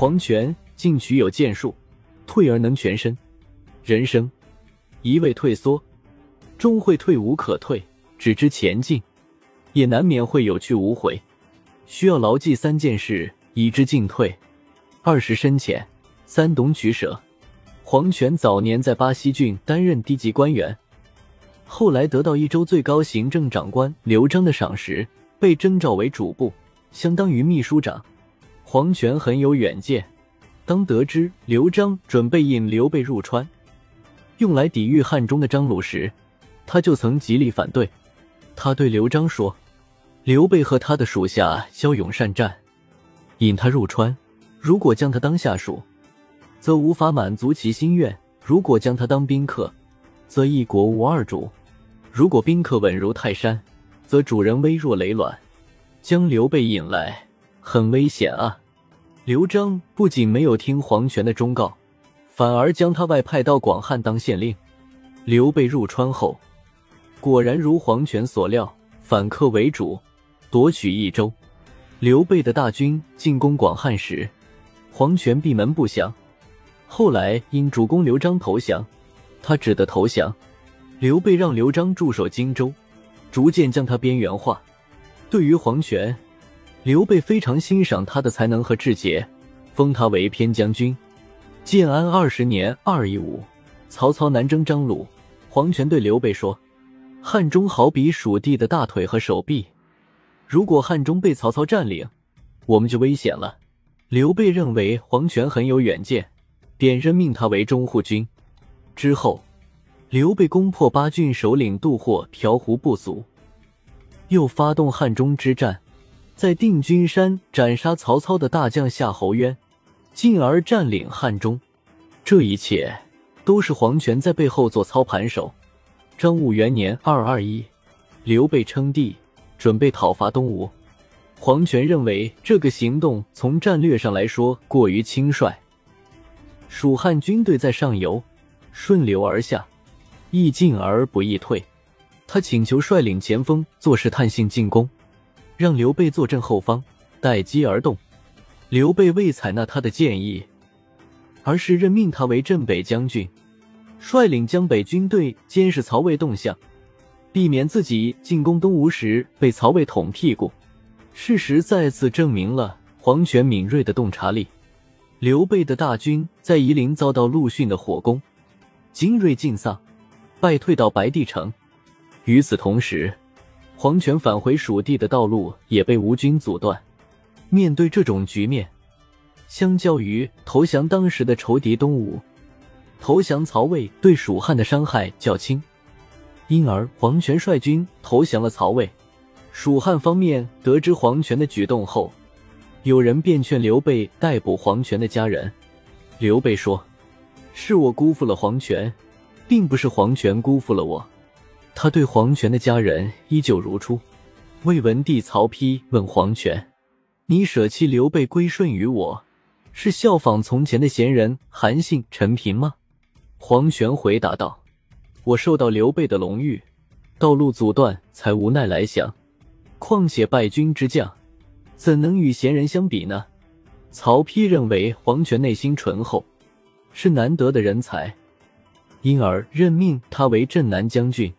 黄泉进取有剑术，退而能全身。人生一味退缩，终会退无可退；只知前进，也难免会有去无回。需要牢记三件事：一知进退，二是深浅，三懂取舍。黄泉早年在巴西郡担任低级官员，后来得到一州最高行政长官刘璋的赏识，被征召为主簿，相当于秘书长。黄泉很有远见，当得知刘璋准备引刘备入川，用来抵御汉中的张鲁时，他就曾极力反对。他对刘璋说：“刘备和他的属下骁勇善战，引他入川，如果将他当下属。”则无法满足其心愿。如果将他当宾客，则一国无二主；如果宾客稳如泰山，则主人微若累卵。将刘备引来，很危险啊！刘璋不仅没有听黄权的忠告，反而将他外派到广汉当县令。刘备入川后，果然如黄权所料，反客为主，夺取益州。刘备的大军进攻广汉时，黄权闭门不降。后来因主公刘璋投降，他只得投降。刘备让刘璋驻守荆州，逐渐将他边缘化。对于黄权，刘备非常欣赏他的才能和志节，封他为偏将军。建安二十年二一五，曹操南征张鲁，黄权对刘备说：“汉中好比蜀地的大腿和手臂，如果汉中被曹操占领，我们就危险了。”刘备认为黄权很有远见。便任命他为中护军。之后，刘备攻破八郡首领杜霍调胡不足，又发动汉中之战，在定军山斩杀曹操的大将夏侯渊，进而占领汉中。这一切都是黄权在背后做操盘手。张武元年二二一，刘备称帝，准备讨伐东吴。黄权认为这个行动从战略上来说过于轻率。蜀汉军队在上游，顺流而下，易进而不易退。他请求率领前锋做试探性进攻，让刘备坐镇后方，待机而动。刘备未采纳他的建议，而是任命他为镇北将军，率领江北军队监视曹魏动向，避免自己进攻东吴时被曹魏捅屁股。事实再次证明了黄权敏锐的洞察力。刘备的大军在夷陵遭到陆逊的火攻，精锐尽丧，败退到白帝城。与此同时，黄权返回蜀地的道路也被吴军阻断。面对这种局面，相较于投降当时的仇敌东吴，投降曹魏对蜀汉的伤害较轻，因而黄权率军投降了曹魏。蜀汉方面得知黄权的举动后。有人便劝刘备逮捕黄权的家人。刘备说：“是我辜负了黄权，并不是黄权辜负了我。”他对黄权的家人依旧如初。魏文帝曹丕问黄权：“你舍弃刘备归顺于我，是效仿从前的贤人韩信、陈平吗？”黄权回答道：“我受到刘备的龙遇，道路阻断，才无奈来降。况且败军之将。”怎能与贤人相比呢？曹丕认为黄权内心醇厚，是难得的人才，因而任命他为镇南将军，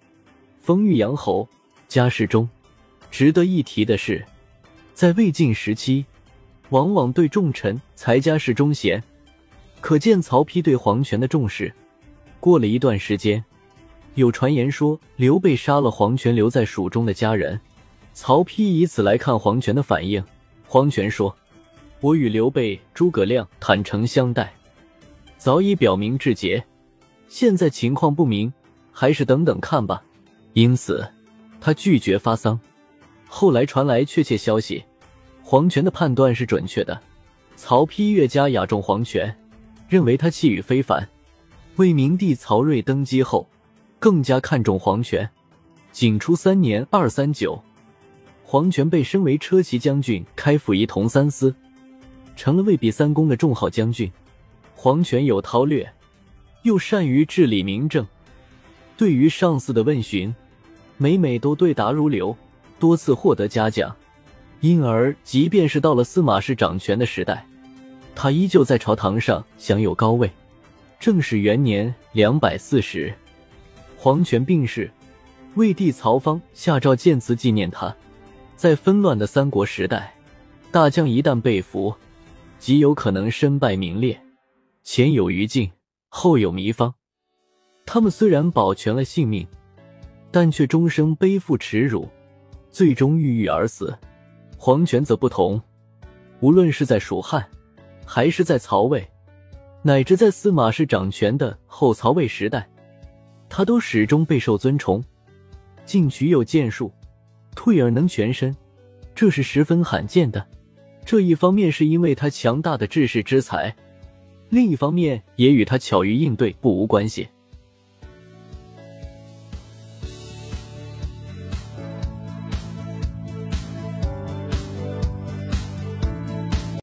封豫阳侯，家世中。值得一提的是，在魏晋时期，往往对重臣才家世忠贤，可见曹丕对黄权的重视。过了一段时间，有传言说刘备杀了黄权留在蜀中的家人。曹丕以此来看黄权的反应。黄权说：“我与刘备、诸葛亮坦诚相待，早已表明志节。现在情况不明，还是等等看吧。”因此，他拒绝发丧。后来传来确切消息，黄权的判断是准确的。曹丕越加倚重黄权，认为他气宇非凡。魏明帝曹睿登基后，更加看重黄权。景初三年（二三九）。黄权被升为车骑将军，开府仪同三司，成了魏比三公的重号将军。黄权有韬略，又善于治理民政，对于上司的问询，每每都对答如流，多次获得嘉奖。因而，即便是到了司马氏掌权的时代，他依旧在朝堂上享有高位。正始元年两百四十，黄权病逝，魏帝曹芳下诏建祠纪念他。在纷乱的三国时代，大将一旦被俘，极有可能身败名裂。前有余烬，后有糜芳，他们虽然保全了性命，但却终生背负耻辱，最终郁郁而死。黄权则不同，无论是在蜀汉，还是在曹魏，乃至在司马氏掌权的后曹魏时代，他都始终备受尊崇。进取有建树。退而能全身，这是十分罕见的。这一方面是因为他强大的治世之才，另一方面也与他巧于应对不无关系。